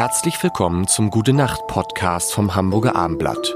Herzlich willkommen zum Gute Nacht Podcast vom Hamburger Armblatt.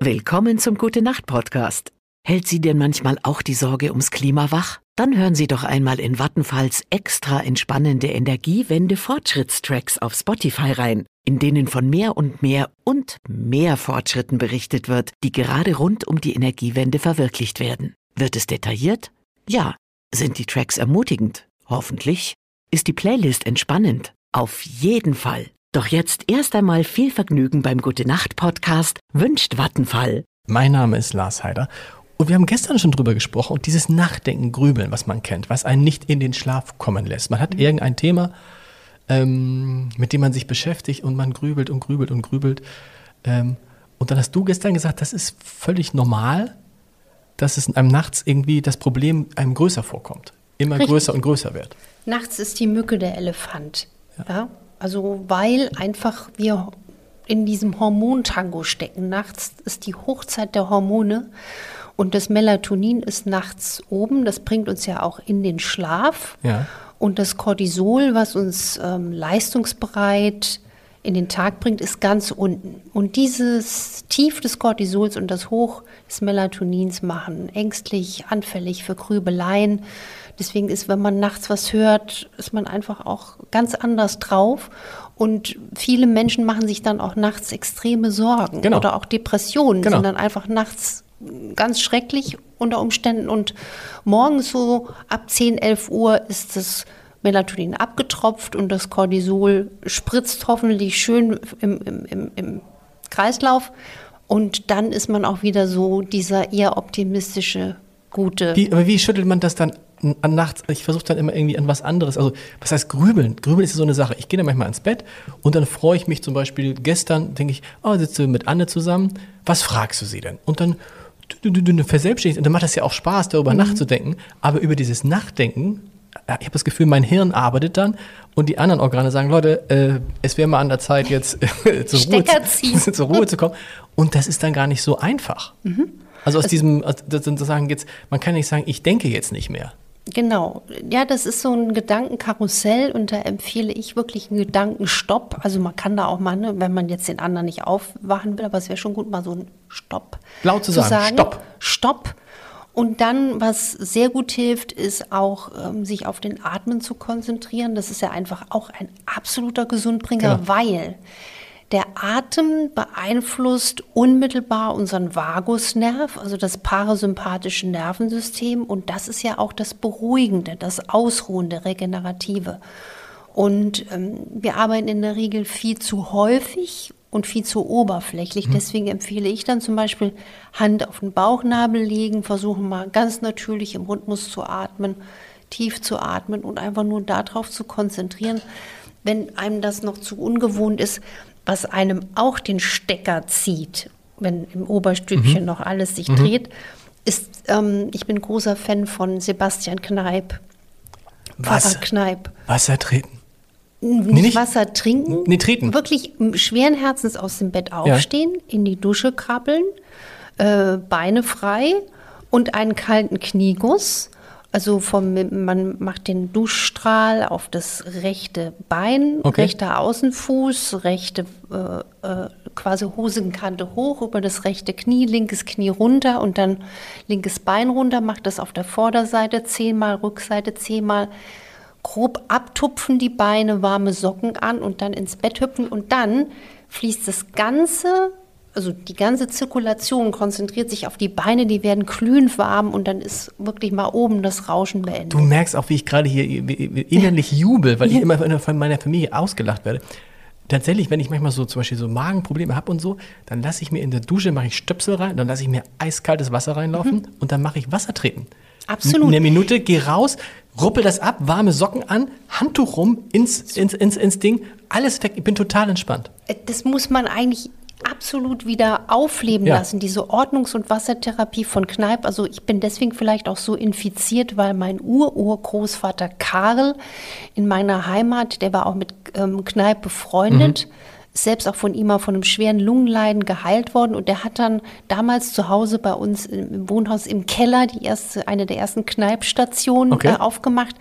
Willkommen zum Gute Nacht Podcast. Hält Sie denn manchmal auch die Sorge ums Klima wach? Dann hören Sie doch einmal in Vattenfalls extra entspannende Energiewende Fortschrittstracks auf Spotify rein, in denen von mehr und mehr und mehr Fortschritten berichtet wird, die gerade rund um die Energiewende verwirklicht werden. Wird es detailliert? Ja. Sind die Tracks ermutigend? Hoffentlich. Ist die Playlist entspannend? Auf jeden Fall. Doch jetzt erst einmal viel Vergnügen beim Gute Nacht Podcast wünscht Vattenfall. Mein Name ist Lars Heider und wir haben gestern schon drüber gesprochen und dieses Nachdenken, Grübeln, was man kennt, was einen nicht in den Schlaf kommen lässt. Man hat mhm. irgendein Thema, ähm, mit dem man sich beschäftigt und man grübelt und grübelt und grübelt. Ähm, und dann hast du gestern gesagt, das ist völlig normal, dass es einem nachts irgendwie das Problem einem größer vorkommt. Immer Richtig. größer und größer wird. Nachts ist die Mücke der Elefant. Ja. ja? Also weil einfach wir in diesem Hormontango stecken. Nachts ist die Hochzeit der Hormone und das Melatonin ist nachts oben. Das bringt uns ja auch in den Schlaf. Ja. Und das Cortisol, was uns ähm, leistungsbereit in den Tag bringt, ist ganz unten. Und dieses Tief des Cortisols und das Hoch des Melatonins machen ängstlich, anfällig für Grübeleien. Deswegen ist, wenn man nachts was hört, ist man einfach auch ganz anders drauf. Und viele Menschen machen sich dann auch nachts extreme Sorgen genau. oder auch Depressionen, genau. sind dann einfach nachts ganz schrecklich unter Umständen. Und morgens so ab 10, 11 Uhr ist das Melatonin abgetropft und das Cortisol spritzt hoffentlich schön im, im, im, im Kreislauf. Und dann ist man auch wieder so dieser eher optimistische, gute. Wie, aber wie schüttelt man das dann an nachts? Ich versuche dann immer irgendwie an was anderes. Also, was heißt grübeln? Grübeln ist so eine Sache. Ich gehe dann manchmal ins Bett und dann freue ich mich zum Beispiel, gestern denke ich, oh, sitze mit Anne zusammen. Was fragst du sie denn? Und dann verselbstständigst und dann macht das ja auch Spaß, darüber mhm. nachzudenken. Aber über dieses Nachdenken ich habe das Gefühl, mein Hirn arbeitet dann und die anderen Organe sagen, Leute, äh, es wäre mal an der Zeit, jetzt zur, Ruhe zu, zur, Ruhe zu, kommen. Und das ist dann gar nicht so einfach. Mhm. Also aus also, diesem, sozusagen jetzt, man kann nicht sagen, ich denke jetzt nicht mehr. Genau, ja, das ist so ein Gedankenkarussell und da empfehle ich wirklich einen Gedankenstopp. Also man kann da auch mal, ne, wenn man jetzt den anderen nicht aufwachen will, aber es wäre schon gut, mal so ein Stopp. Laut zu, zu sagen, sagen, Stopp. Stopp und dann, was sehr gut hilft, ist auch, ähm, sich auf den Atmen zu konzentrieren. Das ist ja einfach auch ein absoluter Gesundbringer, genau. weil der Atem beeinflusst unmittelbar unseren Vagusnerv, also das parasympathische Nervensystem. Und das ist ja auch das Beruhigende, das Ausruhende, Regenerative. Und ähm, wir arbeiten in der Regel viel zu häufig und viel zu oberflächlich. Mhm. Deswegen empfehle ich dann zum Beispiel Hand auf den Bauchnabel legen, versuchen mal ganz natürlich im Rhythmus zu atmen, tief zu atmen und einfach nur darauf zu konzentrieren. Wenn einem das noch zu ungewohnt ist, was einem auch den Stecker zieht, wenn im Oberstübchen mhm. noch alles sich mhm. dreht, ist, ähm, ich bin großer Fan von Sebastian Kneip. Wasser, Kneip. Wasser treten nicht, nicht, Wasser trinken, nee, treten. wirklich schweren Herzens aus dem Bett aufstehen, ja. in die Dusche krabbeln, äh, Beine frei und einen kalten Knieguss. Also vom, man macht den Duschstrahl auf das rechte Bein, okay. rechter Außenfuß, rechte äh, äh, quasi Hosenkante hoch über das rechte Knie, linkes Knie runter und dann linkes Bein runter, macht das auf der Vorderseite zehnmal, Rückseite zehnmal grob abtupfen die Beine, warme Socken an und dann ins Bett hüpfen und dann fließt das Ganze, also die ganze Zirkulation konzentriert sich auf die Beine, die werden glühend warm und dann ist wirklich mal oben das Rauschen beendet. Du merkst auch, wie ich gerade hier innerlich jubel, weil ich immer von meiner Familie ausgelacht werde. Tatsächlich, wenn ich manchmal so zum Beispiel so Magenprobleme habe und so, dann lasse ich mir in der Dusche, mache ich Stöpsel rein, dann lasse ich mir eiskaltes Wasser reinlaufen mhm. und dann mache ich Wasser treten. Absolut. Eine Minute, geh raus, ruppel das ab, warme Socken an, Handtuch rum, ins, ins, ins, ins Ding, alles weg. Ich bin total entspannt. Äh, das muss man eigentlich absolut wieder aufleben ja. lassen, diese Ordnungs- und Wassertherapie von Kneipp. Also ich bin deswegen vielleicht auch so infiziert, weil mein Ur-Urgroßvater Karl in meiner Heimat, der war auch mit ähm, Kneipp befreundet. Mhm selbst auch von ihm mal von einem schweren Lungenleiden geheilt worden und der hat dann damals zu Hause bei uns im Wohnhaus im Keller die erste, eine der ersten Kneipstationen Okay. äh, aufgemacht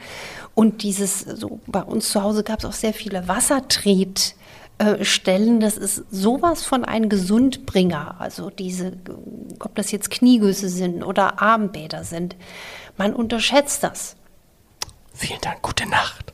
und dieses, so bei uns zu Hause gab es auch sehr viele Wassertret. äh, Stellen, das ist sowas von ein Gesundbringer. Also diese, ob das jetzt Kniegüsse sind oder Armbäder sind, man unterschätzt das. Vielen Dank, gute Nacht.